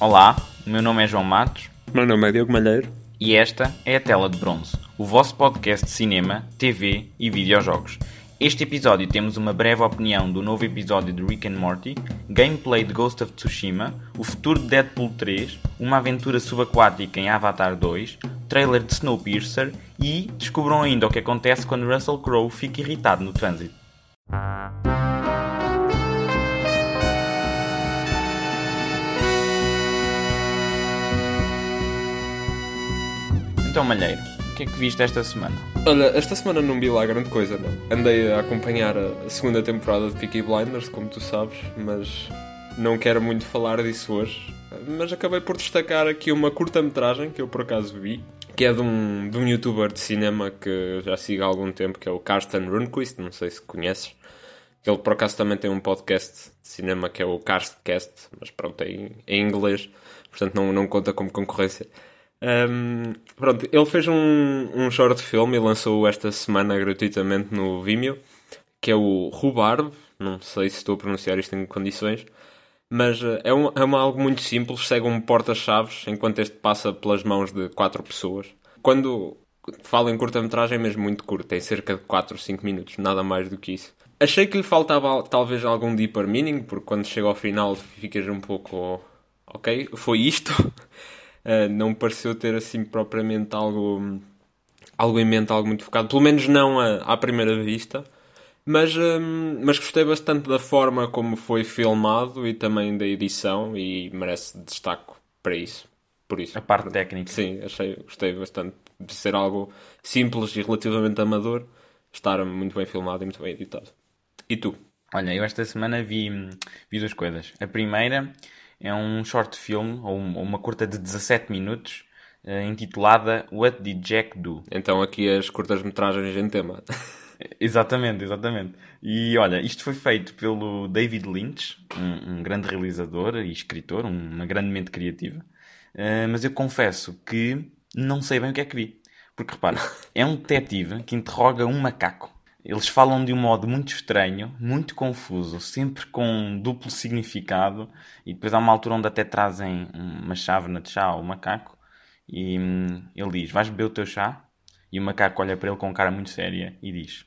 Olá, o meu nome é João Matos. Meu nome é Diogo Malheiro. E esta é a Tela de Bronze, o vosso podcast de cinema, TV e videojogos. Este episódio temos uma breve opinião do novo episódio de Rick and Morty, gameplay de Ghost of Tsushima, o futuro de Deadpool 3, uma aventura subaquática em Avatar 2, trailer de Snowpiercer e descubram ainda o que acontece quando Russell Crowe fica irritado no trânsito. Então, Malheiro, o que é que viste esta semana? Olha, esta semana não vi lá grande coisa, não. Andei a acompanhar a segunda temporada de Peaky Blinders, como tu sabes, mas não quero muito falar disso hoje. Mas acabei por destacar aqui uma curta-metragem que eu por acaso vi, que é de um, de um youtuber de cinema que já sigo há algum tempo, que é o Karsten Rundquist, não sei se conheces. Ele por acaso também tem um podcast de cinema que é o Karstcast, mas pronto, é em, é em inglês, portanto não, não conta como concorrência. Um, pronto, ele fez um, um short film e lançou esta semana gratuitamente no Vimeo, que é o Rubarb. Não sei se estou a pronunciar isto em condições, mas eh, é, um, é uma, algo muito simples. Segue um porta-chaves enquanto este passa pelas mãos de quatro pessoas. Quando falo em curta-metragem, é mesmo muito curto, tem cerca de 4 ou 5 minutos, nada mais do que isso. Achei que lhe faltava talvez algum deeper meaning, porque quando chega ao final ficas um pouco. Ok, foi isto. uh, não pareceu ter assim propriamente algo, algo em mente, algo muito focado, pelo menos não à, à primeira vista. Mas, um, mas gostei bastante da forma como foi filmado e também da edição e merece destaque para isso. Por isso. A parte técnica. Sim, achei, gostei bastante de ser algo simples e relativamente amador, estar muito bem filmado e muito bem editado. E tu? Olha, eu esta semana vi, vi duas coisas. A primeira é um short film, ou uma curta de 17 minutos, uh, intitulada What Did Jack Do? Então aqui as curtas-metragens em tema. exatamente, exatamente. E olha, isto foi feito pelo David Lynch, um, um grande realizador e escritor, uma grande mente criativa. Uh, mas eu confesso que não sei bem o que é que vi. Porque repara, é um detetive que interroga um macaco. Eles falam de um modo muito estranho, muito confuso, sempre com duplo significado, e depois há uma altura onde até trazem uma chávena de chá ao macaco, e hum, ele diz: Vais beber o teu chá? E o macaco olha para ele com cara muito séria e diz: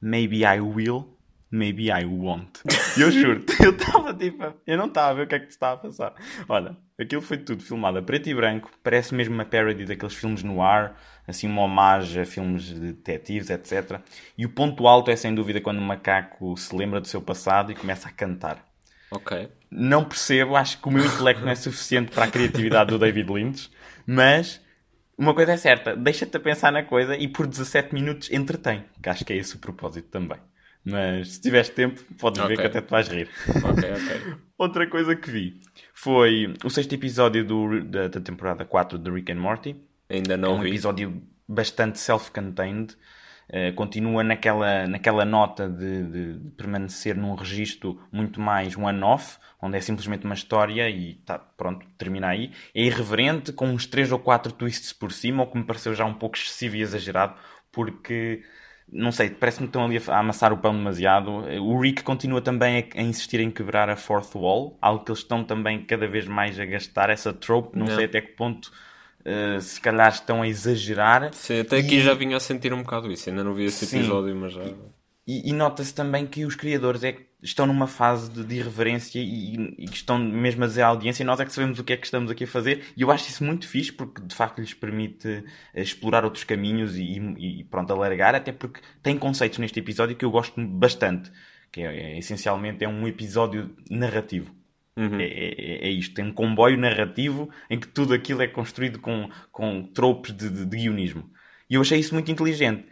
Maybe I will, maybe I won't. Eu juro, eu estava tipo, eu não estava a ver o que é que te estava a passar. Olha, aquilo foi tudo filmado a preto e branco, parece mesmo uma parody daqueles filmes no ar, assim uma homenagem a filmes de detetives, etc. E o ponto alto é sem dúvida quando o macaco se lembra do seu passado e começa a cantar. Ok. Não percebo, acho que o meu intelecto não é suficiente para a criatividade do David Lynch, mas uma coisa é certa, deixa-te a pensar na coisa e por 17 minutos entretém, que acho que é esse o propósito também. Mas se tiveres tempo, podes okay. ver que até te vais rir. Ok, ok. Outra coisa que vi foi o sexto episódio do, da, da, temporada 4 de Rick and Morty. Ainda não é um vi. episódio bastante self-contained. Uh, continua naquela, naquela nota de, de, permanecer num registro muito mais one-off, onde é simplesmente uma história e tá, pronto, termina aí. É irreverente, com uns 3 ou 4 twists por cima, o que me pareceu já um pouco excessivo e exagerado, porque não sei, parece-me que estão ali a amassar o pão demasiado. O Rick continua também a, insistir em quebrar a fourth wall, algo que eles estão também cada vez mais a gastar, essa trope, não, não. sei até que ponto uh, se calhar estão a exagerar. Sim, até aqui e... já vinha a sentir um bocado isso, ainda não vi esse Sim. episódio, mas já... E, e nota-se também que os criadores é, estão numa fase de, de irreverência e, que estão mesmo a dizer à audiência e nós é que sabemos o que é que estamos aqui a fazer e eu acho isso muito fixe porque de facto lhes permite eh, explorar outros caminhos e, e pronto, alargar, até porque tem conceitos neste episódio que eu gosto bastante, que é, é essencialmente é um episódio narrativo. Uhum. É, é, é, isto, tem um comboio narrativo em que tudo aquilo é construído com, com tropes de, de, de guionismo. E eu achei isso muito inteligente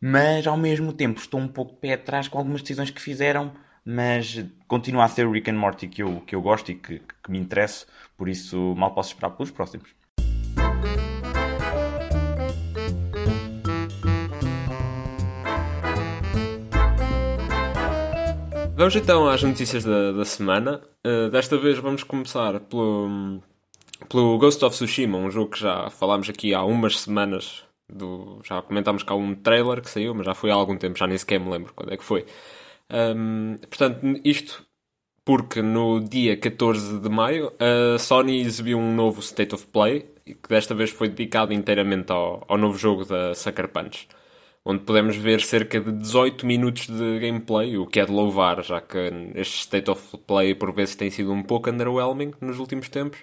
mas ao mesmo tempo estou um pouco de pé atrás com algumas decisões que fizeram, mas continua a ser o Rick and Morty que eu, que eu gosto e que, que me interessa, por isso mal posso esperar pelos próximos. Vamos então às notícias da, da semana. Uh, desta vez vamos começar pelo, pelo Ghost of Tsushima, um jogo que já falámos aqui há umas semanas do, já comentámos cá um trailer que saiu, mas já foi há algum tempo, já nem sequer me lembro quando é que foi. Um, portanto, isto porque no dia 14 de maio a Sony exibiu um novo State of Play, que desta vez foi dedicado inteiramente ao, ao novo jogo da Sucker Punch, onde podemos ver cerca de 18 minutos de gameplay, o que é de louvar, já que este State of Play por vezes tem sido um pouco underwhelming nos últimos tempos,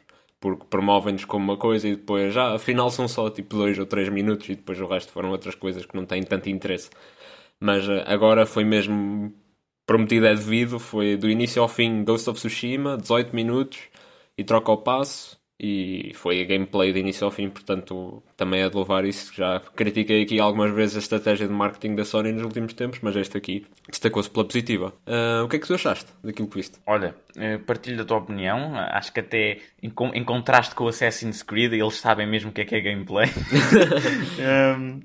porque promovem-nos como uma coisa e depois, já, ah, afinal são só tipo 2 ou 3 minutos e depois o resto foram outras coisas que não têm tanto interesse. Mas eh, agora foi mesmo prometido é devido, foi do início ao fim Ghost of Tsushima, 18 minutos e troca o passo e foi a gameplay de início ao fim, portanto também é de louvar isso. Já critiquei aqui algumas vezes a estratégia de marketing da Sony nos últimos tempos, mas este aqui destacou-se pela positiva. Uh, o que é que tu achaste daquilo que viste? Olha, eh, partilho da tua opinião, acho que até em, em contraste com o Assassin's Creed, eles sabem mesmo o que é que é gameplay. um,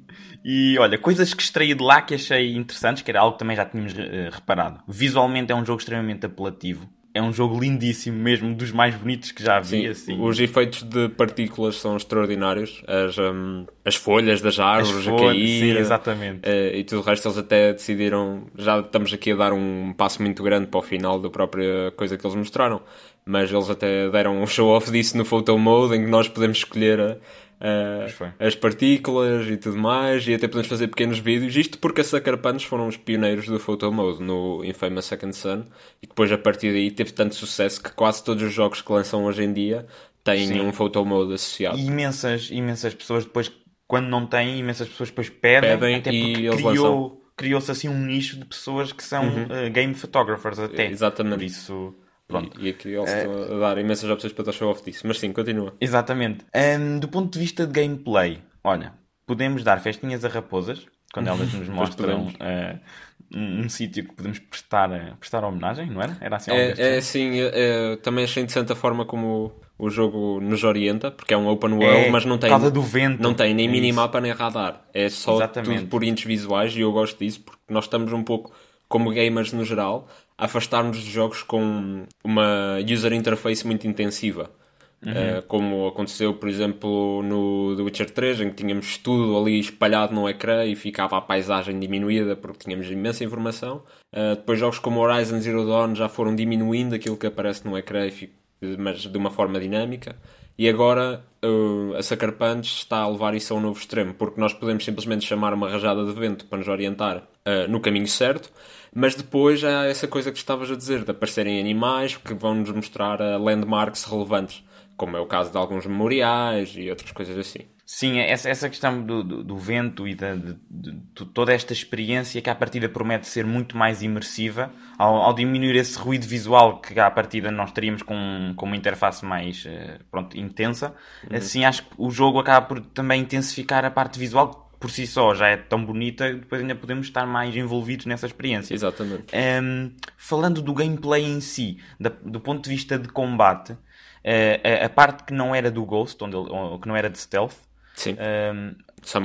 e olha, coisas que extraí de lá que achei interessantes, que era algo que também já tínhamos uh, reparado. Visualmente é um jogo extremamente apelativo é um jogo lindíssimo mesmo, dos mais bonitos que já vi. Sim, assim. Os efeitos de partículas são extraordinários. As, um, as folhas das árvores folhas, a cair. Sim, exatamente. Uh, e tudo o resto eles até decidiram. Já estamos aqui a dar um passo muito grande para o final da própria coisa que eles mostraram. Mas eles até deram um show-off disso no Photo Mode, em que nós podemos escolher a, uh, as partículas e tudo mais, e até podemos fazer pequenos vídeos. Isto porque a Sucker Punch foram os pioneiros do Photo Mode no Infamous Second Son, e depois a partir daí teve tanto sucesso que quase todos os jogos que lançam hoje em dia têm Sim. um Photo Mode associado. E imensas, imensas pessoas depois, quando não têm, imensas pessoas depois pedem, pedem até e eles criou, criou-se assim um nicho de pessoas que são uhum. uh, game photographers até. Exatamente. Por isso Pronto. E, e aqui eles é... estão a dar imensas opções para dar show off disso. Mas sim, continua. Exatamente. Um, do ponto de vista de gameplay, olha, podemos dar festinhas a raposas quando elas nos mostram uh, um, um sítio que podemos prestar, uh, prestar homenagem, não era? Era assim É, é sim, é, é, também achei interessante a forma como o jogo nos orienta, porque é um open world, é, mas não tem, do vento. não tem nem é minimapa nem radar. É só Exatamente. tudo por índices visuais e eu gosto disso porque nós estamos um pouco como gamers no geral, afastar-nos de jogos com uma user interface muito intensiva. Uhum. Uh, como aconteceu, por exemplo, no The Witcher 3, em que tínhamos tudo ali espalhado no ecrã e ficava a paisagem diminuída porque tínhamos imensa informação. Uh, depois, jogos como Horizon Zero Dawn já foram diminuindo aquilo que aparece no ecrã, mas de uma forma dinâmica. E agora uh, a Sucker Punch está a levar isso a um novo extremo, porque nós podemos simplesmente chamar uma rajada de vento para nos orientar no caminho certo, mas depois há essa coisa que estavas a dizer, de aparecerem animais que vão nos mostrar uh, landmarks relevantes, como é o caso de alguns memoriais e outras coisas assim. Sim, essa, essa questão do, do, do vento e de, de, de, toda esta experiência que à partida promete ser muito mais imersiva, ao, ao, diminuir esse ruído visual que à partida nós teríamos com, com uma interface mais uh, pronto, intensa, uhum. assim acho que o jogo acaba por também intensificar a parte visual por si só já é tão bonita, depois ainda podemos estar mais envolvidos nessa experiência. Exatamente. Um, falando do gameplay em si, da, do ponto de vista de combate, uh, a, a, parte que não era do Ghost, onde ele, que não era de stealth, Sim. Um,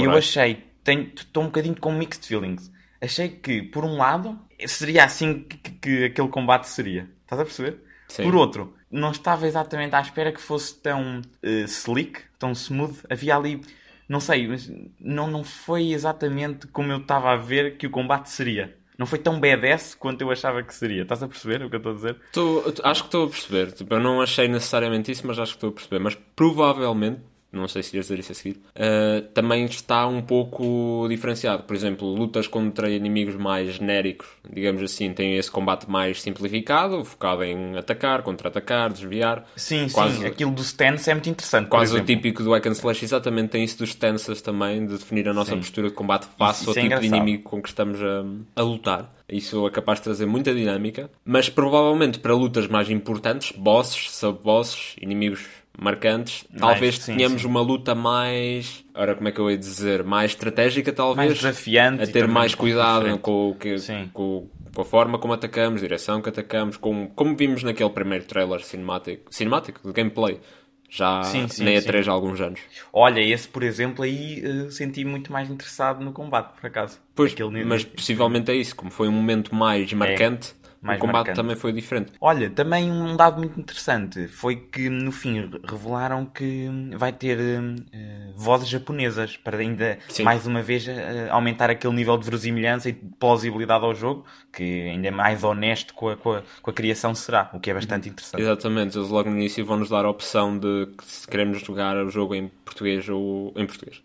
eu achei, estou um bocadinho com mixed feelings. Achei que, por um lado, seria assim que, que, que aquele combate seria. Estás a perceber? Sim. Por outro, não estava exatamente à espera que fosse tão uh, slick, tão smooth. Havia ali não sei, mas não, não foi exatamente como eu estava a ver que o combate seria. Não foi tão badass quanto eu achava que seria. Estás a perceber o que eu estou a dizer? Tô, acho que estou a perceber. Tipo, eu não achei necessariamente isso, mas acho que estou a perceber. Mas provavelmente não sei se ias dizer isso a seguir, uh, também está um pouco diferenciado. Por exemplo, lutas contra inimigos mais genéricos, digamos assim, tem esse combate mais simplificado, focado em atacar, contra-atacar, desviar. Sim, quase, sim, aquilo do stance é muito interessante. Quase o típico do hack and slash, exatamente tem isso dos stances também, de definir a nossa sim. postura de combate face ao é tipo de inimigo com que estamos a, a lutar. Isso é capaz de trazer muita dinâmica, mas provavelmente para lutas mais importantes, bosses, sub-bosses, inimigos marcantes, talvez sim, tenhamos sim. uma luta mais. Ora, como é que eu ia dizer? Mais estratégica, talvez. Mais desafiante. A ter mais cuidado com, o que, com, com, a forma como atacamos, direção que atacamos, com, como vimos naquele primeiro trailer cinemático, cinemático de gameplay. Já sim, sim, nem a 3 há alguns anos. Olha, esse, por exemplo, aí uh, senti muito mais interessado no combate, por acaso. Pois, mas possivelmente é isso. Como foi um momento mais marcante, mais o combate marcante. também foi diferente. Olha, também um dado muito interessante foi que no fim re- revelaram que vai ter eh, vozes japonesas para ainda Sim. mais uma vez eh, aumentar aquele nível de verosimilhança e de plausibilidade ao jogo, que ainda é mais honesto com a, com a, com a criação será, o que é bastante interessante. Exatamente, eles logo no início vão nos dar a opção de que se queremos jogar o jogo em português ou em português.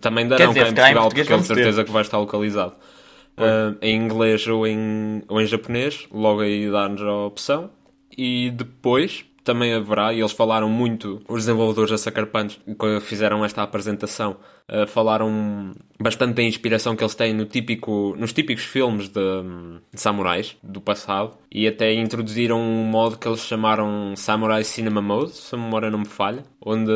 Também darão dizer, cá em Portugal, porque é ter. certeza que vai estar localizado. Ah, em inglês ou em, ou em japonês, logo aí dá-nos a opção. E depois também haverá, e eles falaram muito, os desenvolvedores da Sucker Punch, quando fizeram esta apresentação, ah, falaram bastante da inspiração que eles têm no típico, nos típicos filmes de, de samurais do passado e até introduziram um modo que eles chamaram Samurai Cinema Mode, se a memória não me falha, onde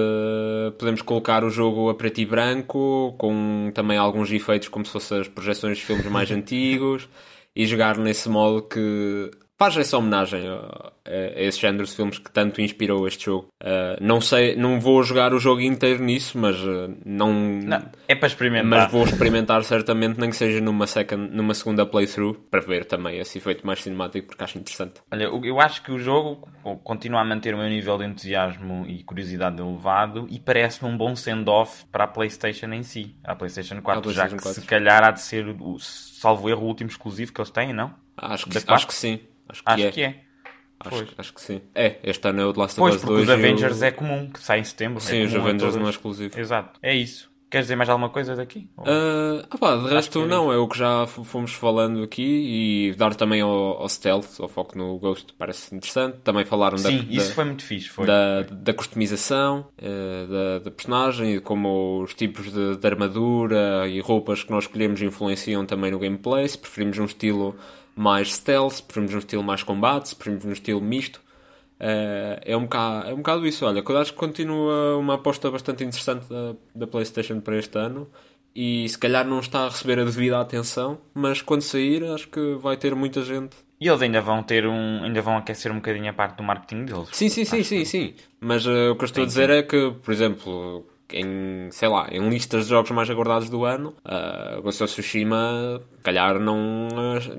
podemos colocar o jogo a preto e branco, com também alguns efeitos como se fossem as projeções de filmes mais antigos e jogar nesse modo que faz essa homenagem a, a esse género de filmes que tanto inspirou este jogo. Ah, não sei, não vou jogar o jogo inteiro nisso, mas ah, não, Não, é para experimentar. mas vou experimentar certamente, nem que seja numa, second, numa segunda playthrough, para ver também esse efeito mais cinemático, porque acho interessante. Olha, eu acho que o jogo continua a manter o meu nível de entusiasmo e curiosidade elevado e parece-me um bom send-off para a PlayStation em si. A PlayStation 4, Para a já PlayStation que 4. se calhar há de ser, o, salvo erro, o último exclusivo que eles têm, não? Acho que, acho que sim. Acho que Acho é. que é. Acho, acho que sim. É, este ano é o The Last of Us porque 2. os e o- Avengers é comum, que sai em setembro. Sim, é os Avengers não é exclusivo. Exato, é isso. Queres dizer mais alguma coisa daqui? Ou- Ah, ah pá, de resto é não, é o que já fomos falando aqui e dar também ao, ao Stealth, ao foco no Ghost, parece interessante. Também falaram da, Sim, isso da- foi muito fixe. Foi. da, da customização eh, da, da personagem e como os tipos de, de armadura e roupas que nós escolhemos influenciam também no gameplay. Se preferimos um estilo mais stealth, se preferimos um estilo mais combate, se preferimos um estilo misto. Eh, é, um bocado, é um bocado isso. Olha, eu acho que continua uma aposta bastante interessante da, da PlayStation para este ano. E se calhar não está a receber a devida atenção, mas quando sair acho que vai ter muita gente E eles ainda vão ter um. ainda vão aquecer um bocadinho a parte do marketing deles. Sim, sim, sim, sim, sim. Mas eh, o que eu estou a dizer é que, por exemplo, em, sei lá, em listas de jogos mais aguardados do ano, uh, Ghost of Tsushima, calhar não,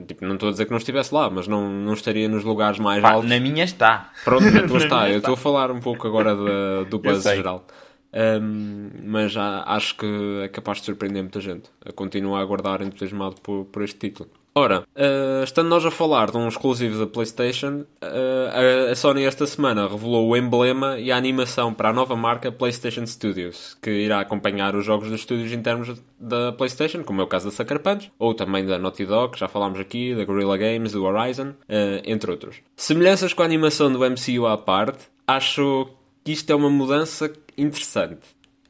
tipo, não estou a dizer que não estivesse lá, mas não, não estaria nos lugares mais Pá, altos. na minha está. Pronto, na tua Na está. Eu estou a falar um pouco agora da- do buzz geral. Um, mas já acho que é capaz de surpreender muita gente. Eu continuo a aguardar entusiasmado por, por este título. Ora, uh, estando nós a falar de um exclusivo da PlayStation, uh, a, Sony esta semana revelou o emblema e a animação para a nova marca PlayStation Studios, que irá acompanhar os jogos dos estúdios internos da PlayStation, como é o caso da Sucker Punch, ou também da Naughty Dog, que já falámos aqui, da Guerrilla Games, do Horizon, uh, entre outros. Semelhanças com a animação do MCU à parte, acho que isto é uma mudança interessante.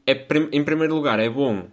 É, em primeiro lugar, é bom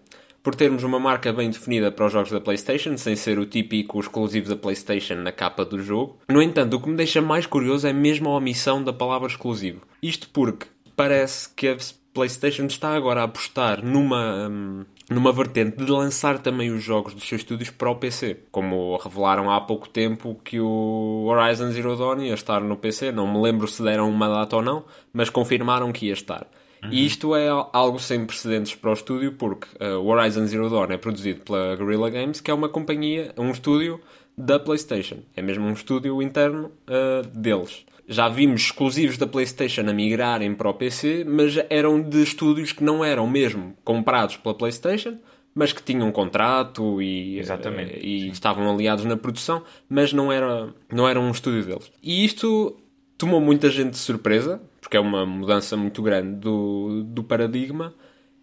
por termos uma marca bem definida para os jogos da PlayStation, sem ser o típico exclusivo da PlayStation na capa do jogo. No entanto, o que me deixa mais curioso é mesmo a omissão da palavra exclusivo. Isto porque parece que a PlayStation está agora a apostar numa, hum, numa vertente de lançar também os jogos dos seus estúdios para o PC. Como revelaram há pouco tempo que o Horizon Zero Dawn ia estar no PC. Não me lembro se deram uma data ou não, mas confirmaram que ia estar. E isto é algo sem precedentes para o estúdio, porque uh, o Horizon Zero Dawn é produzido pela Guerrilla Games, que é uma companhia, um estúdio da PlayStation. É mesmo um estúdio interno uh, deles. Já vimos exclusivos da PlayStation a migrarem para o PC, mas eram de estúdios que não eram mesmo comprados pela PlayStation, mas que tinham um contrato e, uh, e estavam aliados na produção, mas não era, não era um estúdio deles. E isto tomou muita gente de surpresa, porque é uma mudança muito grande do, do paradigma.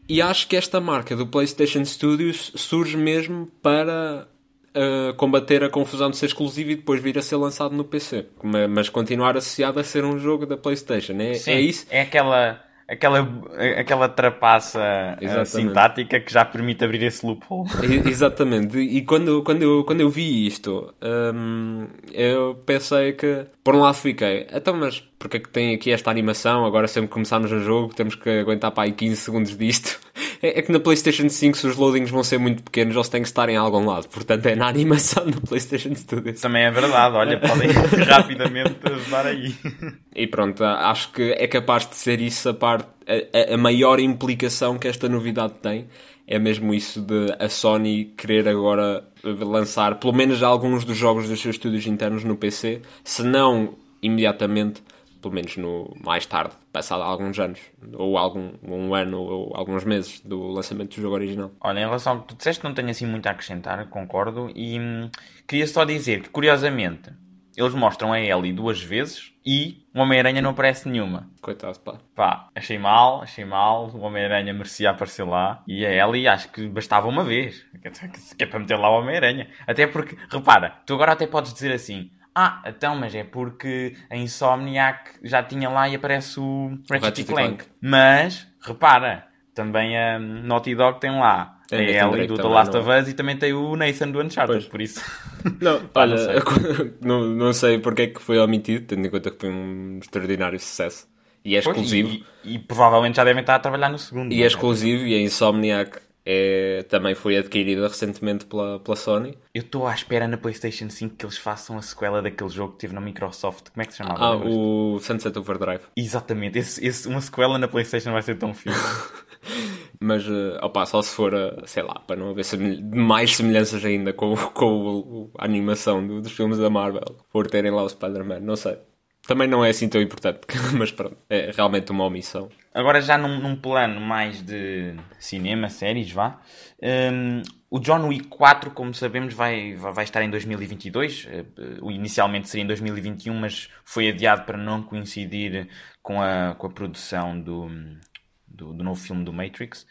E acho que esta marca do PlayStation Studios surge mesmo para uh, combater a confusão de ser exclusivo e depois vir a ser lançado no PC. Ma- Mas continuar associado a ser um jogo da PlayStation. É, Sim, é isso? É aquela, aquela, aquela trapaça eh, Exatamente. sintática que já permite abrir esse loophole. Exatamente. E quando, quando, eu, quando eu vi isto, hum, eu pensei que, por um lado, fiquei, então, mas porque é que tem aqui esta animação? Agora, sempre que começarmos o jogo, temos que aguentar para aí 15 segundos disto. É, é que na PlayStation 5, se os loadings vão ser muito pequenos, eles têm que estar em algum lado. Portanto, é na animação do PlayStation Studios. Também é verdade, olha, podem rapidamente ajudar aí. E pronto, acho que é capaz de ser isso a parte, a, a- a maior implicação que esta novidade tem. é mesmo isso de a Sony querer agora lançar pelo menos alguns dos jogos dos seus estúdios internos no PC, se não imediatamente, pelo menos no mais tarde, passado alguns anos, ou algum um ano ou alguns meses do lançamento do jogo original. Olha, em relação ao que tu disseste, não tenho assim muito a acrescentar, concordo, e hum, queria só dizer que, curiosamente, eles mostram a Ellie duas vezes e o Homem-Aranha não aparece nenhuma. Coitado, pá. Pá, achei mal, achei mal. O Homem-Aranha merecia aparecer lá. E a Ellie acho que bastava uma vez. Que é para meter lá o Homem-Aranha. Até porque, repara, tu agora até podes dizer assim: Ah, então, mas é porque a Insomniac já tinha lá e aparece o Ratchet Clank. Clank. Mas, repara, também a Naughty Dog tem lá tem a Ellie do The Last of Us e também tem o Nathan do Uncharted, pois. por isso. Não, olha, não sei. não, sei porque é que foi omitido, tendo em conta que foi um extraordinário sucesso. E é exclusivo. Pois, e, e, e, provavelmente já devem estar a trabalhar no segundo. E é, é exclusivo e a Insomniac é, também foi adquirida recentemente pela, pela Sony. Eu estou à espera na PlayStation 5 que eles façam a sequela daquele jogo que teve na Microsoft. Como é que se chamava? Ah, o Sunset Overdrive. Exatamente, esse, esse, uma sequela na PlayStation vai ser tão fixe. Mas, uh, opa, só se for, sei lá, para não haver mais semelhanças ainda com, com a animação do, dos filmes da Marvel, por terem lá o Spider-Man, não sei. Também não é assim tão importante, mas pronto, é realmente uma omissão. Agora, já num, num plano mais de cinema, séries, vá. Um, o John Wick 4, como sabemos, vai, vai estar em 2022. Uh, inicialmente seria em 2021, mas foi adiado para não coincidir com a, com a produção do, do, do novo filme do Matrix.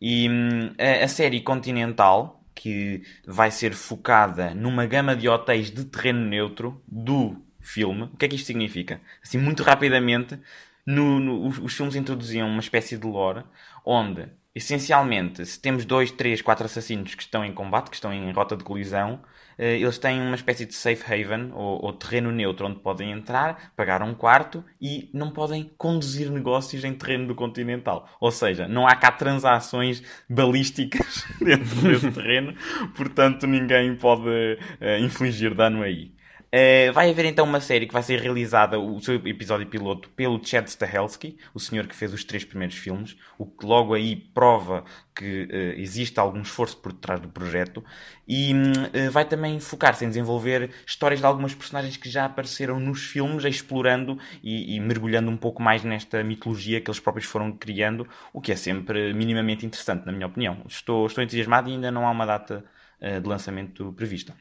E hum, a, a série Continental, que vai ser focada numa gama de hotéis de terreno neutro do filme. O que é que isto significa? Assim, muito rapidamente, no, no, os, os, filmes introduziam uma espécie de lore onde, essencialmente, se temos dois, três, quatro assassinos que estão em combate, que estão em rota de colisão, eh, eles têm uma espécie de safe haven ou, ou, terreno neutro onde podem entrar, pagar um quarto e não podem conduzir negócios em terreno do continental. Ou seja, não há cá transações balísticas dentro desse terreno, portanto ninguém pode uh, infligir dano aí. Uh, vai haver então uma série que vai ser realizada, o seu episódio piloto, pelo Chad Stahelski, o senhor que fez os três primeiros filmes, o que logo aí prova que uh, existe algum esforço por trás do projeto, e uh, vai também focar-se em desenvolver histórias de algumas personagens que já apareceram nos filmes, explorando e, e, mergulhando um pouco mais nesta mitologia que eles próprios foram criando, o que é sempre minimamente interessante, na minha opinião. Estou, estou entusiasmado e ainda não há uma data de lançamento prevista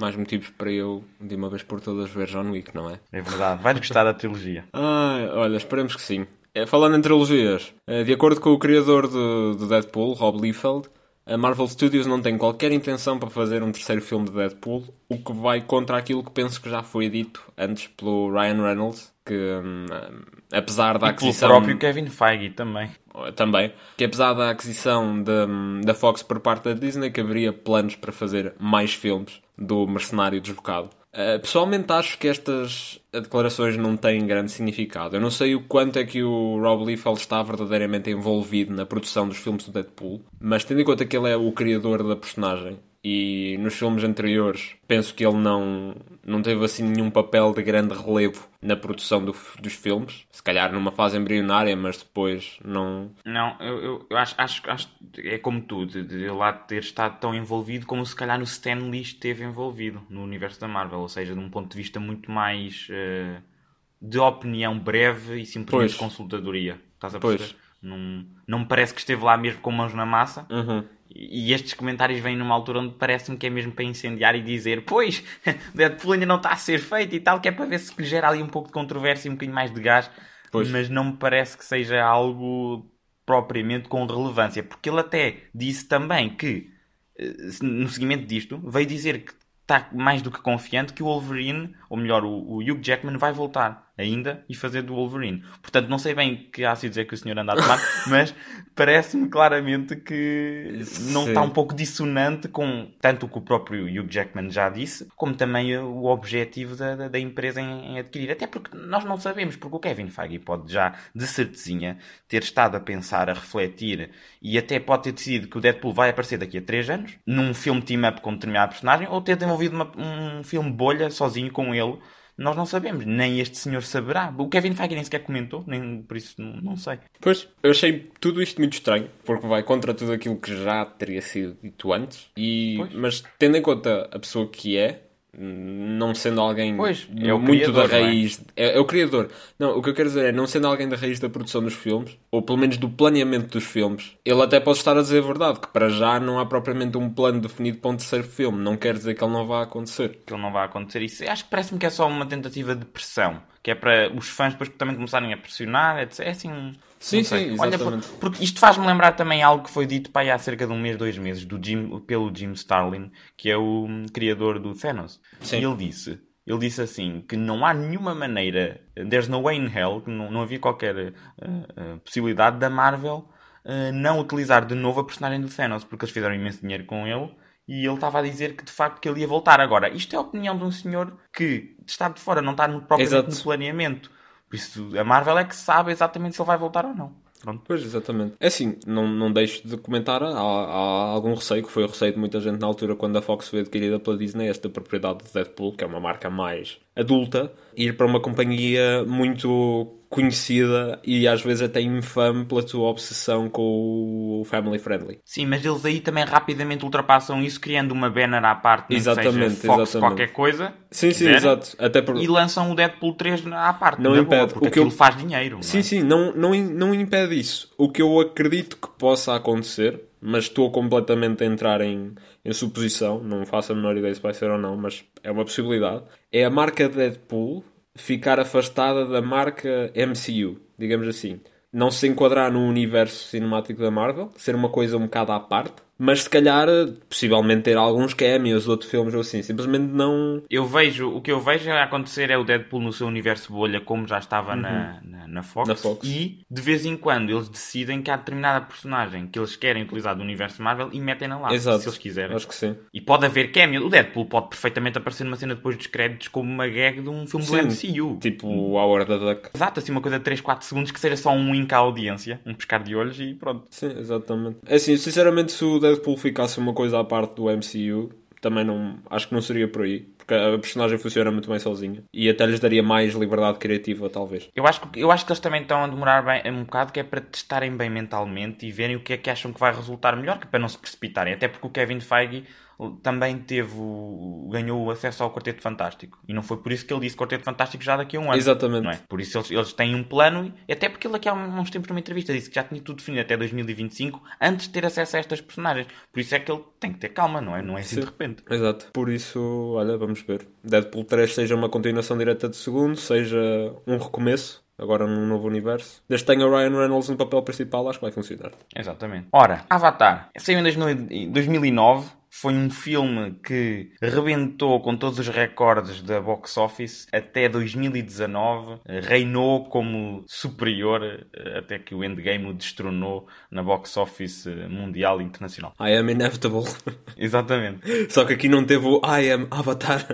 mais motivos para eu, de uma vez por todas, ver John Wick, não é? É verdade. Vais gostar da trilogia. Ah, olha, esperemos que sim. É, falando em trilogias, é, de acordo com o criador do, do Deadpool, Rob Liefeld, a Marvel Studios não tem qualquer intenção para fazer um terceiro filme de Deadpool, o que vai contra aquilo que penso que já foi dito antes pelo Ryan Reynolds, que hum, apesar da aquisição... E pelo próprio Kevin Feige também. Também. Que apesar da aquisição da, da Fox por parte da Disney, que haveria planos para fazer mais filmes do mercenário deslocado. Uh, pessoalmente acho que estas declarações não têm grande significado. Eu não sei o quanto é que o Rob Liefeld está verdadeiramente envolvido na produção dos filmes do Deadpool, mas tendo em conta que ele é o criador da personagem e nos filmes anteriores penso que ele não, não teve assim nenhum papel de grande relevo na produção do, dos filmes. Se calhar numa fase embrionária, mas depois não. Não, eu, eu, acho, acho, acho é como tu, de, de lá ter estado tão envolvido como se calhar no Stan Lee esteve envolvido no universo da Marvel, ou seja, de um ponto de vista muito mais uh, de opinião breve e simplesmente pois. consultadoria. Estás a perceber? Pois. Não, não me parece que esteve lá mesmo com mãos na massa. Uhum. E estes comentários vêm numa altura onde parece-me que é mesmo para incendiar e dizer pois, Deadpool ainda não está a ser feito e tal, que é para ver se lhe gera ali um pouco de controvérsia e um bocadinho mais de gás. Pois. Mas não me parece que seja algo propriamente com relevância. Porque ele até disse também que, eh, no seguimento disto, veio dizer que está mais do que confiante que o Wolverine, ou melhor, o Hugh Jackman vai voltar ainda e fazer do Wolverine. Portanto, não sei bem que há a dizer que o senhor anda a tomar, mas parece-me claramente que não está um pouco dissonante com tanto o que o próprio Hugh Jackman já disse, como também o objetivo da, da, da empresa em, em, adquirir. Até porque nós não sabemos, porque o Kevin Feige pode já, de certezinha, ter estado a pensar, a refletir e até pode ter decidido que o Deadpool vai aparecer daqui a 3 anos, num filme team-up com um determinado personagem, ou ter desenvolvido uma, um filme bolha sozinho com ele nós não sabemos, nem este senhor saberá. O Kevin Feige nem sequer comentou, nem por isso não, não sei. Pois, eu achei tudo isto muito estranho, porque vai contra tudo aquilo que já teria sido dito antes, e, mas tendo em conta a pessoa que é, não sendo alguém pois, é muito criador, da raiz. É? É, é? o criador. Não, o que eu quero dizer é, não sendo alguém da raiz da produção dos filmes, ou pelo menos do planeamento dos filmes, ele até pode estar a dizer a verdade, que para já não há propriamente um plano definido para um terceiro filme. Não quer dizer que ele não vá acontecer. Que ele não vai acontecer. Isso acho que parece-me que é só uma tentativa de pressão. Que é para os fãs depois também começarem a pressionar. É assim um Sim, sim, Olha, porque isto faz-me lembrar também algo que foi dito aí há cerca de um mês, dois meses, do Jim, pelo Jim Starlin, que é o criador do Thanos. Sim. E ele disse, ele disse assim, que não há nenhuma maneira, there's no way in hell, que não, não havia qualquer uh, uh, possibilidade da Marvel uh, não utilizar de novo a personagem do Thanos, porque eles fizeram imenso dinheiro com ele, e ele estava a dizer que de facto que ele ia voltar. Agora, isto é a opinião de um senhor que está de fora, não está no, próprio no planeamento. Por isso, a Marvel é que sabe exatamente se ele vai voltar ou não. Pronto. Pois, exatamente. É assim, não, não deixo de comentar, há, há, algum receio, que foi o receio de muita gente na altura quando a Fox foi adquirida pela Disney, esta propriedade de Deadpool, que é uma marca mais adulta, ir para uma companhia muito conhecida e às vezes até infame pela tua obsessão com o family friendly. Sim, mas eles aí também rapidamente ultrapassam isso, criando uma banner à parte, exatamente, seja Fox exatamente. qualquer coisa. Sim, sim, exato. Até por... E lançam o Deadpool 3 à parte. Não impede. Boa, porque o que ele faz dinheiro. Sim, é? sim, não, não, não impede isso. O que eu acredito que possa acontecer, mas estou completamente a entrar em, em suposição, não faço a menor ideia se vai ser ou não, mas é uma possibilidade, é a marca Deadpool ficar afastada da marca MCU, digamos assim. Não se enquadrar no universo cinemático da Marvel, ser uma coisa um bocado à parte, mas se calhar, possivelmente ter alguns cameos de outros filmes ou assim, simplesmente não. Eu vejo, o que eu vejo a acontecer é o Deadpool no seu universo bolha, como já estava uhum. na, na, na, Fox, na, Fox, e de vez em quando eles decidem que há determinada personagem que eles querem utilizar do universo Marvel e metem-na lá, Exato. se eles quiserem. Acho que sim. E pode haver cameo. O Deadpool pode perfeitamente aparecer numa cena depois dos créditos como uma gag de um filme sim, do MCU. Tipo o Howard the Duck. Exato, assim uma coisa de 3, 4 segundos que seja só um wink à audiência, um pescar de olhos e pronto. Sim, exatamente. É assim, sinceramente, se o Deadpool ficasse uma coisa à parte do MCU, também não acho que não seria por aí porque a personagem funciona muito bem sozinha. E até lhes daria mais liberdade criativa talvez. Eu acho que eu acho que eles também estão a demorar bem um bocado que é para testarem bem mentalmente e verem o que é que acham que vai resultar melhor que é para não se precipitarem. Até porque o Kevin Feige também teve o, ganhou o acesso ao Quarteto Fantástico. E não foi por isso que ele disse Quarteto Fantástico já daqui a um ano. Exatamente. É? Por isso eles, eles têm um plano, até porque ele aqui há uns tempos numa entrevista disse que já tinha tudo definido até 2025 antes de ter acesso a estas personagens. Por isso é que ele tem que ter calma, não é? Não é assim Sim. de repente. Exato. Por isso, olha, vamos ver. Deadpool 3 seja uma continuação direta de segundo, seja um recomeço agora num novo universo. Desde que tenha o Ryan Reynolds no papel principal, acho que vai funcionar. Exatamente. Ora, Avatar saiu em 2009 foi um filme que rebentou com todos os recordes da box office até 2019, reinou como superior até que o Endgame o destronou na box office mundial e internacional. I am inevitable. Exatamente. Só que aqui não teve o I am Avatar.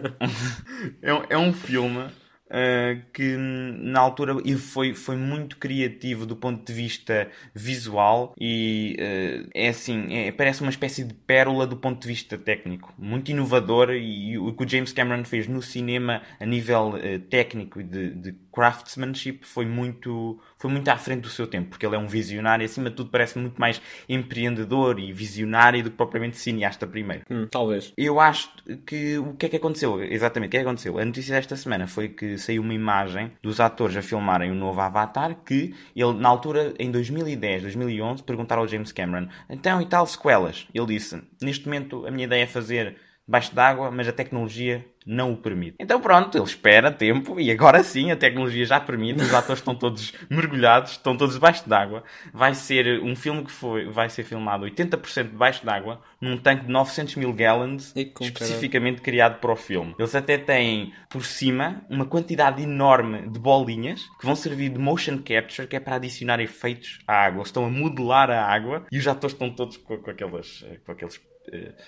é, é um filme Uh, que na altura foi, foi muito criativo do ponto de vista visual e uh, é assim, é, parece uma espécie de pérola do ponto de vista técnico, muito inovador e, o que o James Cameron fez no cinema a nível uh, técnico e de, de craftsmanship foi muito, foi muito à frente do seu tempo, porque ele é um visionário e acima de tudo parece muito mais empreendedor e visionário do que propriamente cineasta primeiro. Hum, talvez. Eu acho que o que é que aconteceu? Exatamente, o que é que aconteceu? A notícia desta semana foi que saiu uma imagem dos atores a filmarem o novo Avatar que ele, na altura, em 2010, 2011, perguntaram ao James Cameron então e tal sequelas? Ele disse, neste momento a minha ideia é fazer baixo d'água, mas a tecnologia não o permite. Então pronto, ele espera tempo e agora sim a tecnologia já permite, os atores estão todos mergulhados, estão todos debaixo d'água. Vai ser um filme que foi, vai ser filmado 80% debaixo d'água, num tanque de 900 mil gallons, especificamente criado para o filme. Eles até têm por cima uma quantidade enorme de bolinhas que vão servir de motion capture, que é para adicionar efeitos à água. Eles estão a modelar a água e os atores estão todos com, com, aquelas, com aqueles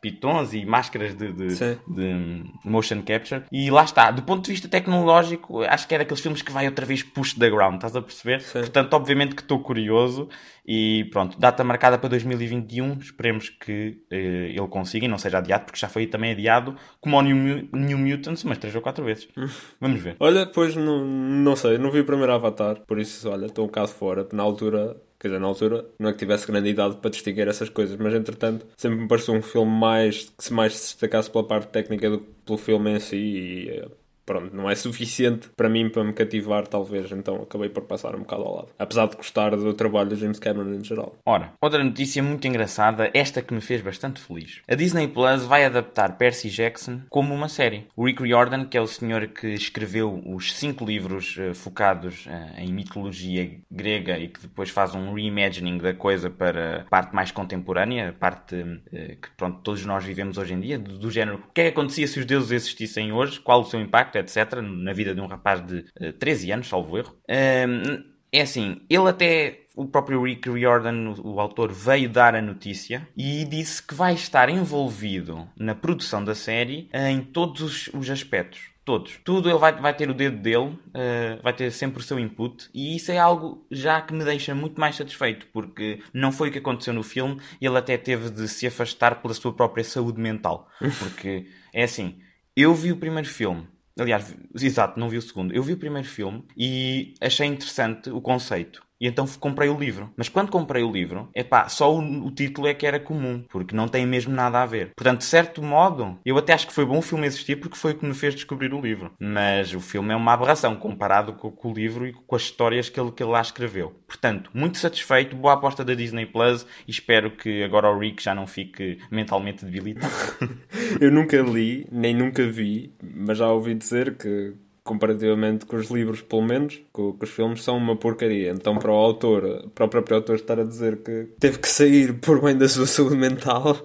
pitons e máscaras de, de, de, motion capture. E lá está, do ponto de vista tecnológico, acho que é daqueles filmes que vai outra vez push the ground, estás a perceber? Sim. Portanto, obviamente que estou curioso e pronto, data marcada para 2021, esperemos que uh, ele consiga e não seja adiado, porque já foi também adiado, como o New, New Mutants, mas três ou quatro vezes. Vamos ver. Olha, pois não, não sei, não vi o primeiro Avatar, por isso, olha, estou um bocado fora. Na altura Quer dizer, na altura não é que tivesse grande idade para distinguir essas coisas, mas entretanto sempre me pareceu um filme mais que se mais se destacasse pela parte técnica do que pelo filme em si e eh, pronto, não é suficiente para mim para me cativar, talvez, então acabei por passar um bocado ao lado. Apesar de gostar do trabalho de James Cameron em geral. Ora, outra notícia muito engraçada, esta que me fez bastante feliz. A Disney Plus vai adaptar Percy Jackson como uma série. O Rick Riordan, que é o senhor que escreveu os cinco livros uh, focados uh, em mitologia grega e que depois faz um reimagining da coisa para a parte mais contemporânea, a parte uh, que pronto, todos nós vivemos hoje em dia, do, do género, o que é que acontecia se os deuses existissem hoje, qual o seu impacto, etc., na vida de um rapaz de uh, eh, 13 anos, salvo erro. Um, é assim, ele até o próprio Rick Riordan, o, autor, veio dar a notícia e disse que vai estar envolvido na produção da série em todos os, os aspectos. Todos. Tudo ele vai, vai ter o dedo dele, uh, vai ter sempre o seu input, e isso é algo já que me deixa muito mais satisfeito, porque não foi o que aconteceu no filme, ele até teve de se afastar pela sua própria saúde mental. Porque é assim, eu vi o primeiro filme, Aliás, exato, não vi o segundo. Eu vi o primeiro filme e achei interessante o conceito. E então comprei o livro. Mas quando comprei o livro, é pá, só o, o, título é que era comum, porque não tem mesmo nada a ver. Portanto, de certo modo, eu até acho que foi bom o filme existir porque foi o que me fez descobrir o livro. Mas o filme é uma aberração comparado com, com o livro e com as histórias que ele, que ele lá escreveu. Portanto, muito satisfeito, boa aposta da Disney Plus e espero que agora o Rick já não fique mentalmente debilitado. eu nunca li, nem nunca vi, mas já ouvi dizer que comparativamente com os livros, pelo menos, com, com, os filmes, são uma porcaria. Então, para o autor, para o próprio autor estar a dizer que teve que sair por bem da sua saúde mental,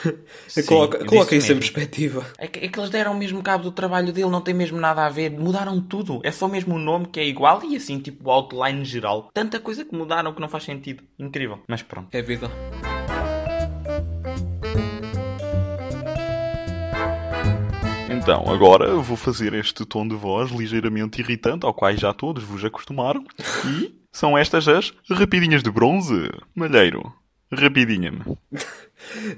Sim, coloca, coloca isso, em perspectiva. É que, é que eles deram mesmo cabo do trabalho dele, não tem mesmo nada a ver, mudaram tudo. É só mesmo o nome que é igual e assim, tipo, o outline geral. Tanta coisa que mudaram que não faz sentido. Incrível. Mas pronto. É vida. Então, agora vou fazer este tom de voz ligeiramente irritante, ao qual já todos vos acostumaram. E são estas as rapidinhas de bronze. Malheiro, rapidinha-me.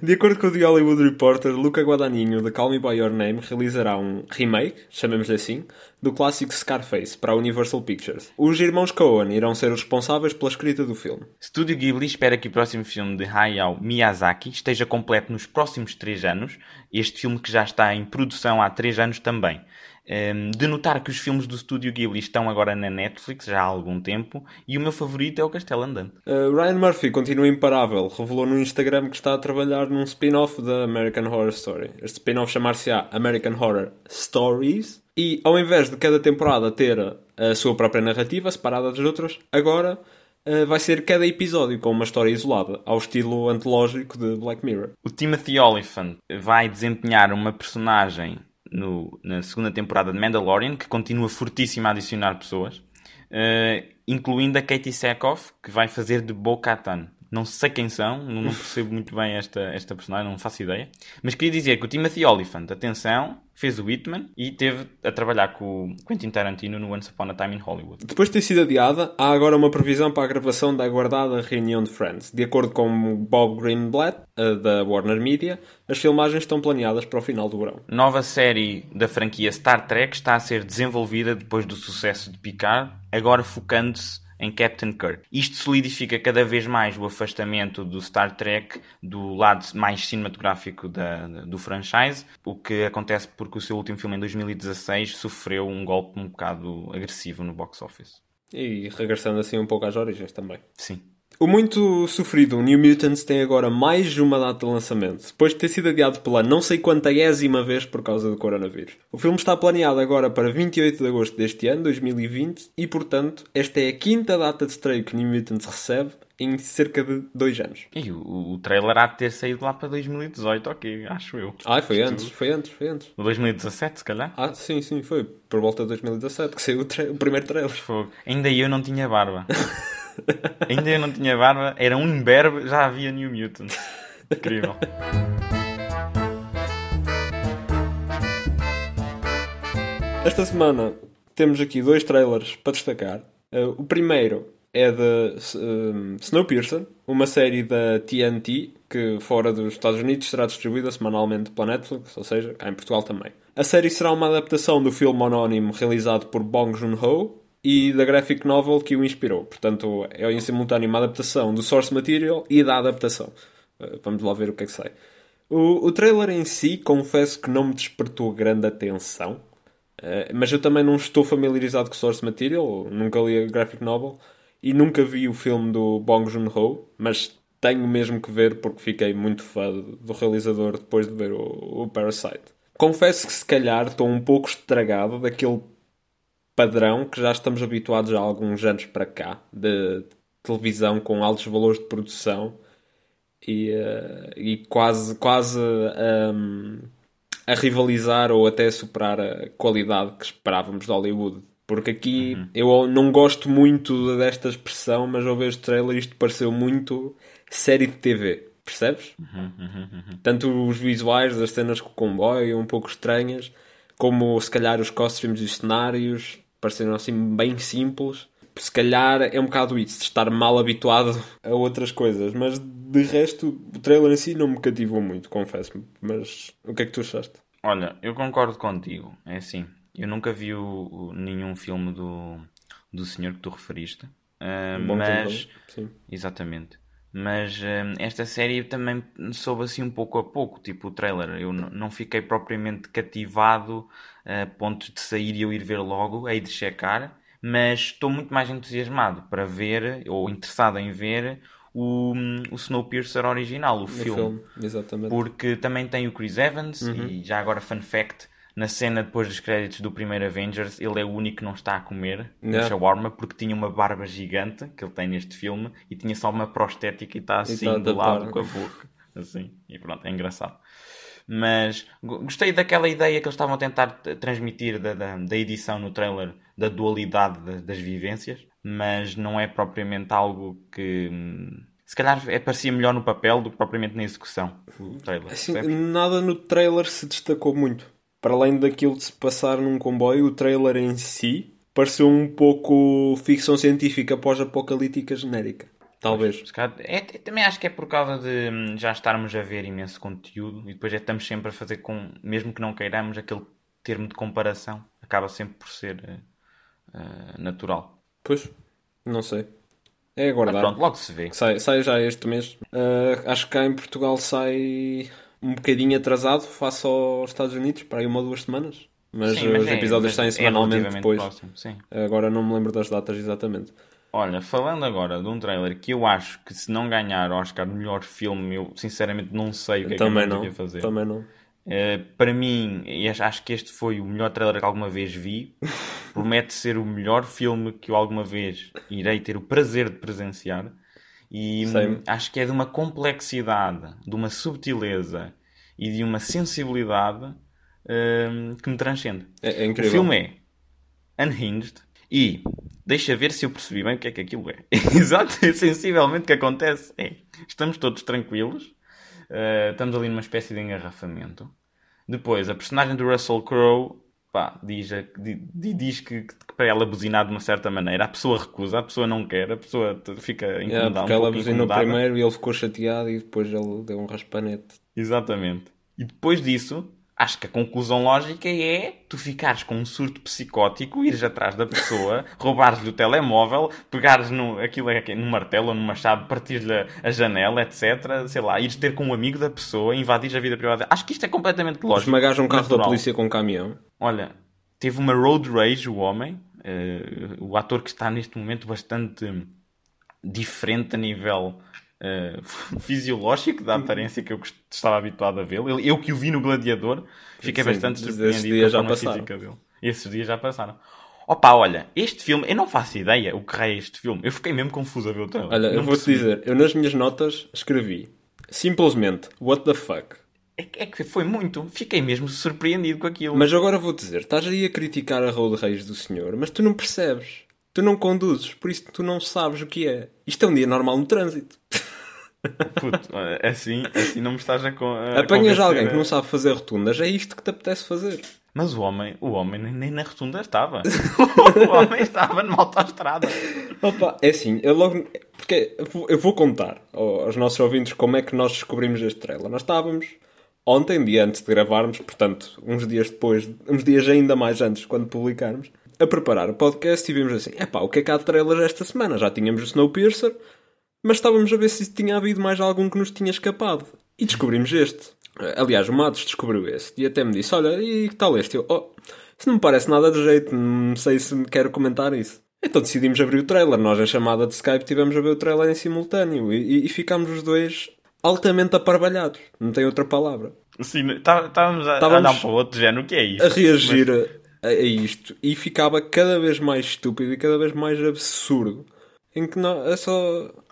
De acordo com o The Hollywood Reporter, Luca Guadagnino, de Call Me By Your Name, realizará um remake, chamemos-lhe assim, do clássico Scarface para a Universal Pictures. Os irmãos Coen irão ser os responsáveis pela escrita do filme. Studio Ghibli espera que o próximo filme de Hayao Miyazaki esteja completo nos próximos 3 anos, este filme que já está em produção há 3 anos também. Ehm, de notar que os filmes do Estúdio Ghibli estão agora na Netflix já há algum tempo e o meu favorito é o Castelo Andante. Uh, Ryan Murphy continua imparável. Revelou no Instagram que está a trabalhar num spin-off da American Horror Story. Este spin-off chamar-se-á American Horror Stories e ao invés de cada temporada ter a sua própria narrativa separada das outras, agora Uh, vai ser cada episódio com uma história isolada, ao estilo antológico de Black Mirror. O Timothy Oliphant vai desempenhar uma personagem no, na segunda temporada de Mandalorian, que continua fortíssima a adicionar pessoas, uh, incluindo a Katie Sackhoff, que vai fazer de Bo-Katan. Não sei quem são, não percebo muito bem esta, esta personagem, não faço ideia. Mas queria dizer que o Timothy Oliphant, atenção, fez o Whitman e teve a trabalhar com o Quentin Tarantino no Once Upon a Time in Hollywood. Depois de ter sido adiada, há agora uma previsão para a gravação da aguardada reunião de Friends. De acordo com Bob Greenblatt, da Warner Media, as filmagens estão planeadas para o final do verão. Nova série da franquia Star Trek está a ser desenvolvida depois do sucesso de Picard, agora focando-se em Captain Kirk. Isto solidifica cada vez mais o afastamento do Star Trek do lado mais cinematográfico da, do franchise, o que acontece porque o seu último filme em 2016 sofreu um golpe um bocado agressivo no box office. E regressando assim um pouco às origens também. Sim. O muito sofrido New Mutants tem agora mais uma data de lançamento, depois de ter sido adiado pela não sei quantagésima vez por causa do coronavírus. O filme está planeado agora para 28 de agosto deste ano, 2020, e portanto, esta é a quinta data de estreio que New Mutants recebe em cerca de dois anos. E o, o trailer há de ter saído lá para 2018, ok, acho eu. Ah, foi antes, foi antes, foi antes. 2017, se calhar? Ah, sim, sim, foi por volta de 2017 que saiu o, o primeiro trailer. Fogo. Ainda eu não tinha barba. Ainda eu não tinha barba, era um imberbe, já havia New Mutant. Incrível. Esta semana temos aqui dois trailers para destacar. Uh, o primeiro é de um, Snowpiercer, uma série da TNT que fora dos Estados Unidos será distribuída semanalmente pela Netflix, ou seja, cá em Portugal também. A série será uma adaptação do filme anónimo realizado por Bong Joon-ho, e da graphic novel que o inspirou. Portanto, é em simultâneo uma adaptação do source material e da adaptação. Uh, vamos lá ver o que é que sai. O, o trailer em si, confesso que não me despertou grande atenção. Uh, mas eu também não estou familiarizado com source material, nunca li a graphic novel e nunca vi o filme do Bong Joon-ho, mas tenho mesmo que ver porque fiquei muito fã do realizador depois de ver o, o Parasite. Confesso que se calhar estou um pouco estragado daquele padrão que já estamos habituados há alguns anos para cá, de televisão com altos valores de produção e, uh, e quase, quase um, a rivalizar ou até superar a qualidade que esperávamos de Hollywood. Porque aqui uhum. eu não gosto muito desta expressão, mas ao ver este trailer isto pareceu muito série de TV. Percebes? Uhum, uhum, uhum. Tanto os visuais, as cenas com o comboio, um pouco estranhas, como se calhar os costumes e os cenários, pareceram assim bem simples. Se calhar é um bocado isso, de estar mal habituado a outras coisas, mas de resto o trailer em si não me cativou muito, confesso-me. Mas o que é que tu achaste? Olha, eu concordo contigo. É assim, eu nunca vi o, nenhum filme do, do senhor que tu referiste. Uh, mas. Sim. Exatamente. Mas uh, esta série também soube assim um pouco a pouco, tipo o trailer. Eu não fiquei propriamente cativado a ponto de sair e eu ir ver logo, hei de checar. Mas estou muito mais entusiasmado para ver, ou interessado em ver, o, o Snowpiercer original, o, o filme. filme. Exatamente. Porque também tem o Chris Evans, uhum. e já agora, fun fact, na cena depois dos créditos do primeiro Avengers, ele é o único que não está a comer yeah. shawarma porque tinha uma barba gigante que ele tem neste filme e tinha só uma prostética e está assim e do lado com a boca. Assim, e pronto, é engraçado. Mas gostei daquela ideia que eles estavam a tentar transmitir da, da, da edição no trailer da dualidade das vivências, mas não é propriamente algo que hum, se calhar é, parecia melhor no papel do que propriamente na execução. Trailer, assim, nada no trailer se destacou muito para além daquilo de se passar num comboio, o trailer em si pareceu um pouco ficção científica pós-apocalíptica genérica. Talvez. É, é, também acho que é por causa de hum, já estarmos a ver imenso conteúdo e depois é, estamos sempre a fazer com, mesmo que não queiramos, aquele termo de comparação acaba sempre por ser uh, natural. Pois, não sei. É aguardar. Mas pronto, logo se vê. Sai, sai já este mês. Uh, acho que cá em Portugal sai um bocadinho atrasado face aos Estados Unidos, para aí uma ou duas semanas. Mas sim, os é, episódios saem é semanalmente depois. Próximo, agora não me lembro das datas exatamente. Olha, falando agora de um trailer que eu acho que se não ganhar Oscar melhor filme, eu sinceramente não sei o que também é que eu não, fazer. Também não. Uh, para mim, acho que este foi o melhor trailer que alguma vez vi. Promete ser o melhor filme que eu alguma vez irei ter o prazer de presenciar. E hum, acho que é de uma complexidade, de uma subtileza e de uma sensibilidade hum, que me transcende. É, é incrível. O filme é unhinged e deixa ver se eu percebi bem o que é que aquilo é. Exato, sensivelmente o que acontece é estamos todos tranquilos, uh, estamos ali numa espécie de engarrafamento. Depois, a personagem do Russell Crowe pá, diz, diz que, que, para ela buzinar de uma certa maneira. A pessoa recusa, a pessoa não quer, a pessoa fica incomodada. Yeah, porque um ela buzinou primeiro e ele ficou chateado e depois ele deu um raspanete. Exatamente. E depois disso, acho que a conclusão lógica é tu ficares com um surto psicótico, ires atrás da pessoa, roubares-lhe o telemóvel, pegares no, aquilo é, no martelo ou no machado, partires-lhe a, a, janela, etc. Sei lá, ires ter com um amigo da pessoa, invadires a vida privada. Acho que isto é completamente lógico. Esmagares um carro natural. da polícia com um caminhão. Olha, teve uma road rage o homem, uh, o ator que está neste momento bastante diferente a nível uh, fisiológico da aparência que eu estava habituado a vê-lo. Eu, que o vi no Gladiador, fiquei Sim, bastante surpreendido com a física dele. Esses dias já passaram. Opa, olha, este filme, eu não faço ideia o que é este filme. Eu fiquei mesmo confuso a ver o trailer. Olha, não eu vou-te dizer, eu nas minhas notas escrevi simplesmente what the fuck. É, é que foi muito. Fiquei mesmo surpreendido com aquilo. Mas agora vou dizer, estás aí a criticar a Road Reis do senhor, mas tu não percebes. Tu não conduzes, por isso tu não sabes o que é. Isto é um dia normal no trânsito. Puto, assim, assim não me estás a, a Apanhas alguém que não sabe fazer rotundas, é isto que te apetece fazer. Mas o homem, o homem nem- na rotunda estava. o homem estava numa autoestrada. Opa, é assim, eu logo. Porque eu vou, eu vou contar ao- aos nossos ouvintes como é que nós descobrimos este trailer. Nós estávamos ontem, dia antes de gravarmos, portanto, uns dias depois, uns dias ainda mais antes, quando publicarmos, a preparar o podcast e vimos assim: epá, o que é que há de trailers esta semana? Já tínhamos o Snowpiercer, mas estávamos a ver se tinha havido mais algum que nos tinha escapado. E descobrimos este. Aliás, o Matos descobriu este e até me disse: Olha, e que tal este? Eu, oh, isso não me parece nada de jeito, não sei se quero comentar isso. Então decidimos abrir o trailer. Nós, em chamada de Skype, tivemos a ver o trailer em simultâneo e, e, e ficámos os dois altamente aparvalhados. Não tem outra palavra. Sim, tá- estávamos a, a olhar para o outro género. O que é isto? A reagir a, a isto e ficava cada vez mais estúpido e cada vez mais absurdo. Em que não, é só.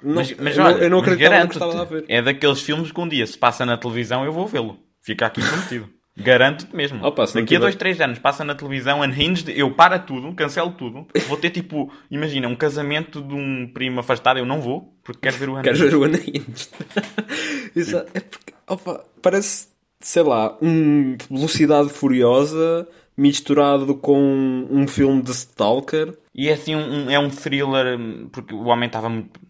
Não, Mas, mas eu, olha, não- eu não mas acreditava no que estava a ver. É daqueles filmes que um dia se passa na televisão eu vou vê-lo. Fica aqui prometido. Garanto-te mesmo. Opa, Daqui a tiver- dois, três anos passa na televisão Unhinged, eu paro tudo, cancelo tudo. Vou ter tipo, imagina, um casamento de um primo afastado, eu não vou, porque quero ver o Unhinged. ver o Unhinged? Isso é porque, opa, parece, sei lá, um Velocidade Furiosa misturado com um filme de Stalker. E é assim, um, um- é um thriller, porque o homem estava muito.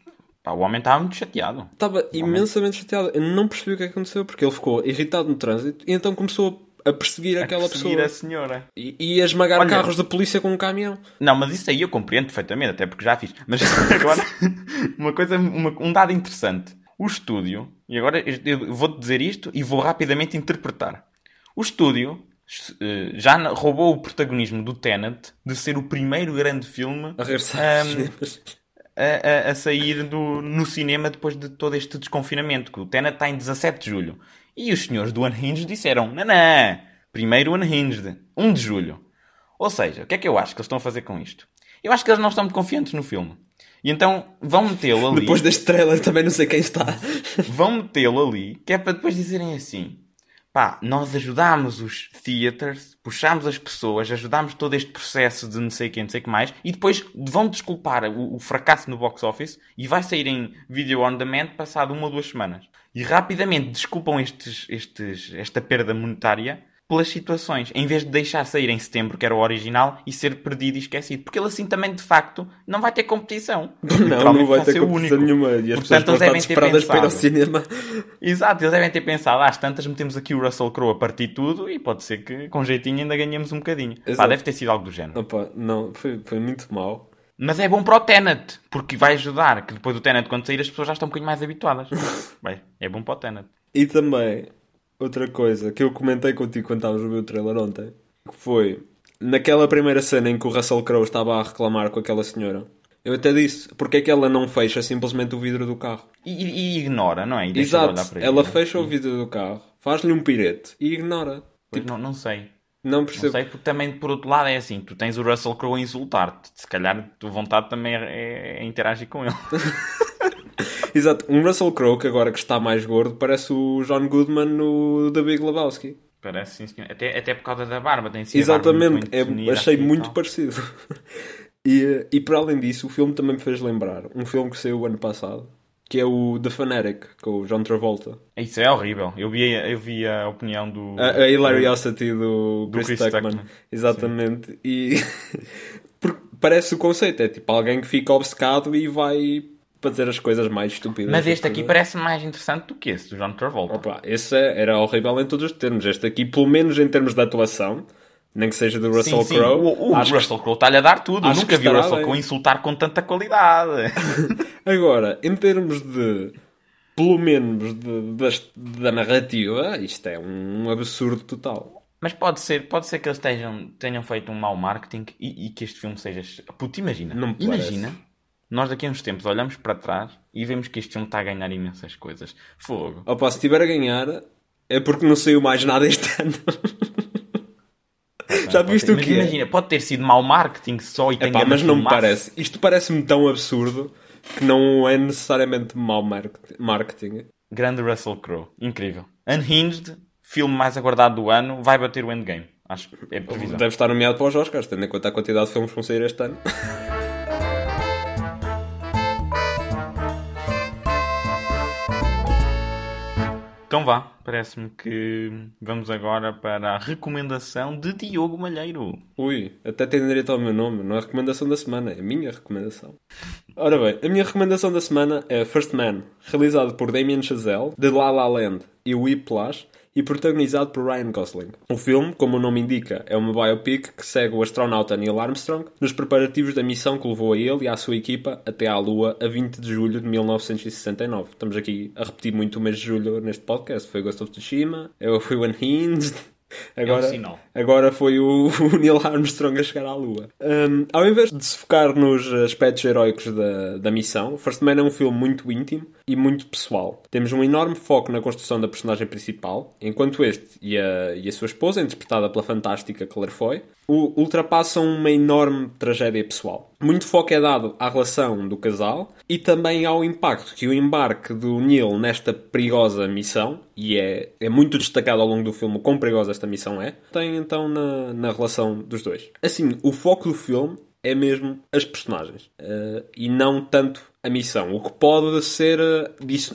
Pá, o homem estava muito chateado. Estava imensamente chateado. Eu não percebi o que aconteceu porque ele ficou irritado no trânsito e então começou a perseguir aquela Seguir pessoa. a senhora. E, e a esmagar Olha- carros da polícia com um caminhão. Não, mas isso aí eu compreendo perfeitamente, até porque já fiz. Mas agora, uma coisa, uma- um dado interessante. O estúdio, e agora eu vou-te dizer isto e vou rapidamente interpretar. O estúdio eh, já roubou o protagonismo do Tenet de ser o primeiro grande filme A regressar cinemas. A, a- a sair do, no cinema depois de todo este desconfinamento, que o Tenet está em 17 de julho. E os senhores do Unhinged disseram, não, primeiro Unhinged, 1 de julho. Ou seja, o que é que eu acho que eles estão a fazer com isto? Eu acho que eles não estão muito confiantes no filme. E então vão metê-lo ali, Depois deste trailer também não sei quem está. vão metê-lo ali, que é para depois dizerem assim, pá, nós ajudámos os theaters, puxámos as pessoas, ajudámos todo este processo de não sei quem, não sei o que mais, e depois vão desculpar o, o fracasso no box office e vai sair em video on demand passado uma ou duas semanas. E rapidamente desculpam estes, estes, esta perda monetária pelas situações, em vez de deixar sair em setembro, que era o original, e ser perdido e esquecido. Porque ele assim também, de facto, não vai ter competição. Não, não vai ter competição único. nenhuma. E as Portanto, pessoas devem ter desesperadas para ir ao pensado. cinema. Exato, eles devem ter pensado, às tantas metemos aqui o Russell Crowe a partir tudo e pode ser que com jeitinho ainda ganhemos um bocadinho. Pá, deve ter sido algo do género. Opa, não, foi, foi muito mal. Mas é bom para o Tenet, porque vai ajudar, que depois do Tenet quando sair as pessoas já estão um bocadinho mais habituadas. Bem, é bom para o Tenet. E também, outra coisa que eu comentei contigo quando estavas a ver o trailer ontem, que foi naquela primeira cena em que o Russell Crowe estava a reclamar com aquela senhora. Eu até disse, porque é que ela não fecha simplesmente o vidro do carro? E, e- ignora, não é? Exato, ela fecha o vidro do carro, faz-lhe um pirete e ignora. Pois não, não sei. Não Não percebo. sei, porque também por outro lado é assim, tu tens o Russell Crowe a insultar-te. Se calhar a tua vontade também é, é interagir com ele. Exato, um Russell Crowe que agora que está mais gordo parece o John Goodman no The Big Lebowski. Parece sim, senhor. Até, até por causa da barba, tem sido Exatamente, muito é- definida achei aqui e muito parecido. E, e para além disso, o filme também me fez lembrar um filme que saiu o ano passado, que é o The Fanatic, com o John Travolta. Isso é horrível. Eu vi, eu vi a opinião do. A, a Hilariosity do, Do Chris, Chris Tuckman. Tuckman. Exatamente. E porque parece o conceito, é tipo alguém que fica obcecado e vai fazer as coisas mais estúpidas. Mas este aqui parece mais interessante do que esse, do John Travolta. Opa, esse era horrível em todos os termos. Este aqui, pelo menos em termos de atuação, nem que seja do Russell. Crowe, O, o Russell Crowe está-lhe a dar tudo. acho Nunca vi o Russell. Crowe insultar com tanta qualidade. Agora, em termos de. Pelo menos de, das- da narrativa, isto é um absurdo total. Mas pode ser, pode ser que eles tenham, tenham feito um mau marketing e, e que este filme seja. Puto, imagina. Não imagina. Nós daqui a uns tempos olhamos para trás e vemos que este filme está a ganhar imensas coisas. Fogo. Opa, se estiver a ganhar, é porque não saiu mais nada este ano. Já Pode viste o que é? imagina, pode ter sido mau marketing só e tem Epá, grande mas não me parece. Isto parece-me tão absurdo que não é necessariamente mau market- marketing. Grande Russell Crowe. Incrível. Unhinged, filme mais aguardado do ano, vai bater o Endgame. Acho que é previsão. Deve estar nomeado para os Oscars, tendo em conta a quantidade de filmes que vão sair este ano. Então vá, parece-me que vamos agora para a recomendação de Diogo Malheiro. Ui, até tem direito ao meu nome. Não é a recomendação da semana, é a minha recomendação. Ora bem, a minha recomendação da semana é First Man, realizado por Damien Chazelle, de La La Land e Whiplash, e protagonizado por Ryan Gosling. O filme, como o nome indica, é uma biopic que segue o astronauta Neil Armstrong nos preparativos da missão que levou a ele e à sua equipa até à Lua a 20 de julho de 1969. Estamos aqui a repetir muito o mês de julho neste podcast. Foi Ghost of Tsushima, foi One Hinged, Agora, é um sinal. agora foi o, o Neil Armstrong a chegar à Lua. Um, ao invés de se focar nos aspectos heróicos da, da missão, First Man é um filme muito íntimo e muito pessoal. Temos um enorme foco na construção da personagem principal, enquanto este e a, e a sua esposa, interpretada pela fantástica Claire Foy, ultrapassam uma enorme tragédia pessoal. Muito foco é dado à relação do casal e também ao impacto que o embarque do Neil nesta perigosa missão, e é, é muito destacado ao longo do filme quão perigosa esta missão é, tem então na, na relação dos dois. Assim, o foco do filme é mesmo as personagens uh, e não tanto a missão. O que pode ser, uh,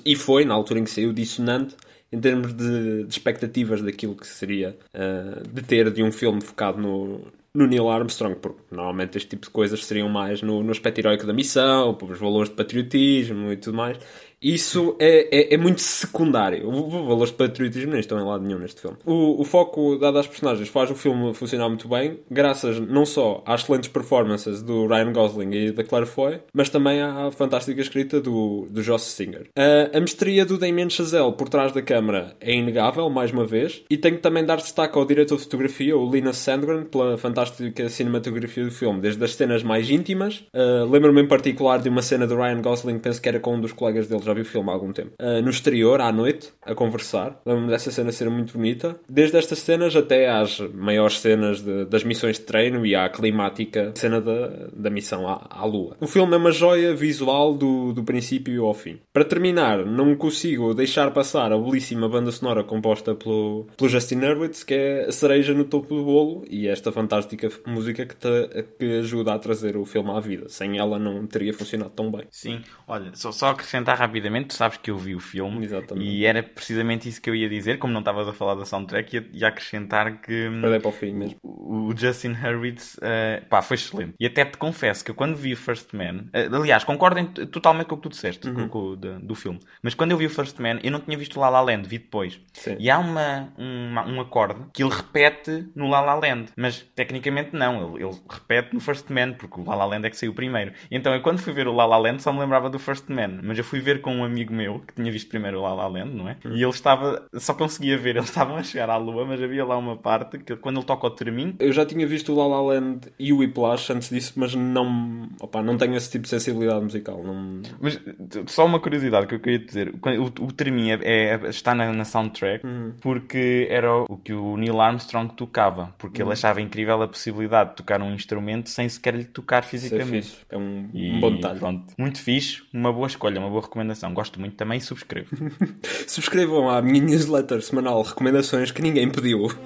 e foi na altura em que saiu, dissonante em termos de, de expectativas daquilo que seria uh, de ter de um filme focado no, no Neil Armstrong, porque normalmente este tipo de coisas seriam mais no, no aspecto heróico da missão, os valores de patriotismo e tudo mais. Isso é, é, é, muito secundário. Valores de patriotismo nem estão em lado nenhum neste filme. O, o, foco dado às personagens faz o filme funcionar muito bem, graças não só às excelentes performances do Ryan Gosling e da Claire Foy, mas também à fantástica escrita do, do Joss Singer. A, a mestria do Damien Chazelle por trás da câmara é inegável, mais uma vez, e tenho que também dar destaque ao diretor de fotografia, o Linus Sandgren, pela fantástica cinematografia do filme, desde as cenas mais íntimas. Uh, Lembro-me em particular de uma cena do Ryan Gosling, penso que era com um dos colegas dele, já vi o filme há algum tempo. Uh, no exterior, à noite, a conversar. Lembro-me dessa cena ser muito bonita. Desde estas cenas até às maiores cenas de, das missões de treino e à climática cena da, da missão à, à Lua. O filme é uma joia visual do, do princípio ao fim. Para terminar, não consigo deixar passar a belíssima banda sonora composta pelo, pelo Justin Hurwitz, que é a cereja no topo do bolo, e esta fantástica música que, te, que ajuda a trazer o filme à vida. Sem ela não teria funcionado tão bem. Sim, olha, só, só acrescentar rapidamente, tu sabes que eu vi o filme Exatamente. e era precisamente isso que eu ia dizer, como não estavas a falar da soundtrack, ia, ia acrescentar que hum, Para o fim mesmo. o, Justin Hurwitz uh, pá, foi excelente. E até te confesso que quando vi o First Man, uh, aliás, concordo em, totalmente com o que tu disseste Uhum. com, com, do, do filme, mas quando eu vi o First Man, eu não tinha visto o La La Land, vi depois. Sim. E há uma, uma- um acorde que ele repete no La La Land, mas tecnicamente não, ele, ele repete no First Man, porque o La La Land é que saiu primeiro. Então eu quando fui ver o La La Land só me lembrava do First Man, mas eu fui ver com um amigo meu que tinha visto primeiro o La La Land, não é? E ele estava, só conseguia ver, eles estavam a chegar à lua, mas havia lá uma parte que quando ele toca o termino, Eu já tinha visto o La La Land e o Whiplash antes disso, mas não, opa, não tenho esse tipo de sensibilidade musical. Não... Mas só uma curiosidade que eu queria dizer: o, o terminho é, é- está na, na soundtrack porque era o que o Neil Armstrong tocava, porque ele achava incrível a possibilidade de tocar um instrumento sem sequer lhe tocar é fisicamente. É um, E, um bom detalhe. pronto, muito fixe, uma boa escolha, uma boa recomendação. Gosto muito também e subscrevo. Subscrevam à minha newsletter semanal recomendações que ninguém pediu.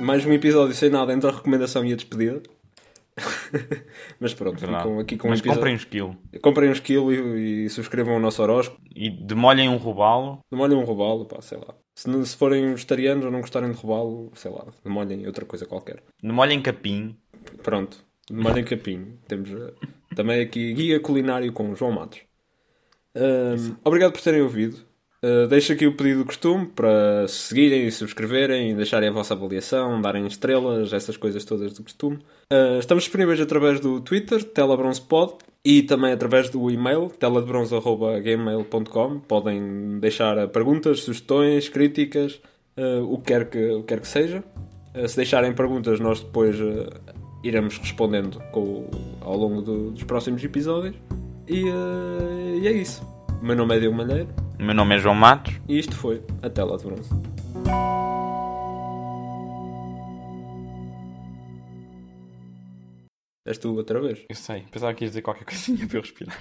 Mais um episódio sem nada entre a recomendação e a despedida. Mas pronto, Verdade. ficam aqui com Mas um episódio. comprem um esquilo Comprem um esquilo e, e subscrevam o nosso horóscopo. e demolhem um robalo. Demolhem um robalo, pá, sei lá. Se, não- se forem vegetarianos ou não gostarem de robalo, sei lá, demolhem outra coisa qualquer. Demolhem capim. Pronto, demolhem capim. Temos eh, também aqui guia culinário com o João Matos. Ahm, obrigado por terem ouvido. Uh, deixo aqui o pedido do costume para seguirem subscreverem, deixarem a vossa avaliação, darem estrelas, essas coisas todas do costume. Uh, estamos disponíveis através do Twitter, telabronzepod, e também através do e-mail, teladebronze.gmail.com. Podem deixar perguntas, sugestões, críticas, uh, o, que quer que, o que quer que seja. Se deixarem perguntas, nós depois iremos respondendo com ao longo do- dos próximos episódios. E, e é isso. O meu nome é Diogo Malheiro. O meu nome é João Matos. E isto foi a tela de bronze. És tu outra vez? Eu sei, pensava que ias dizer qualquer coisinha para eu respirar.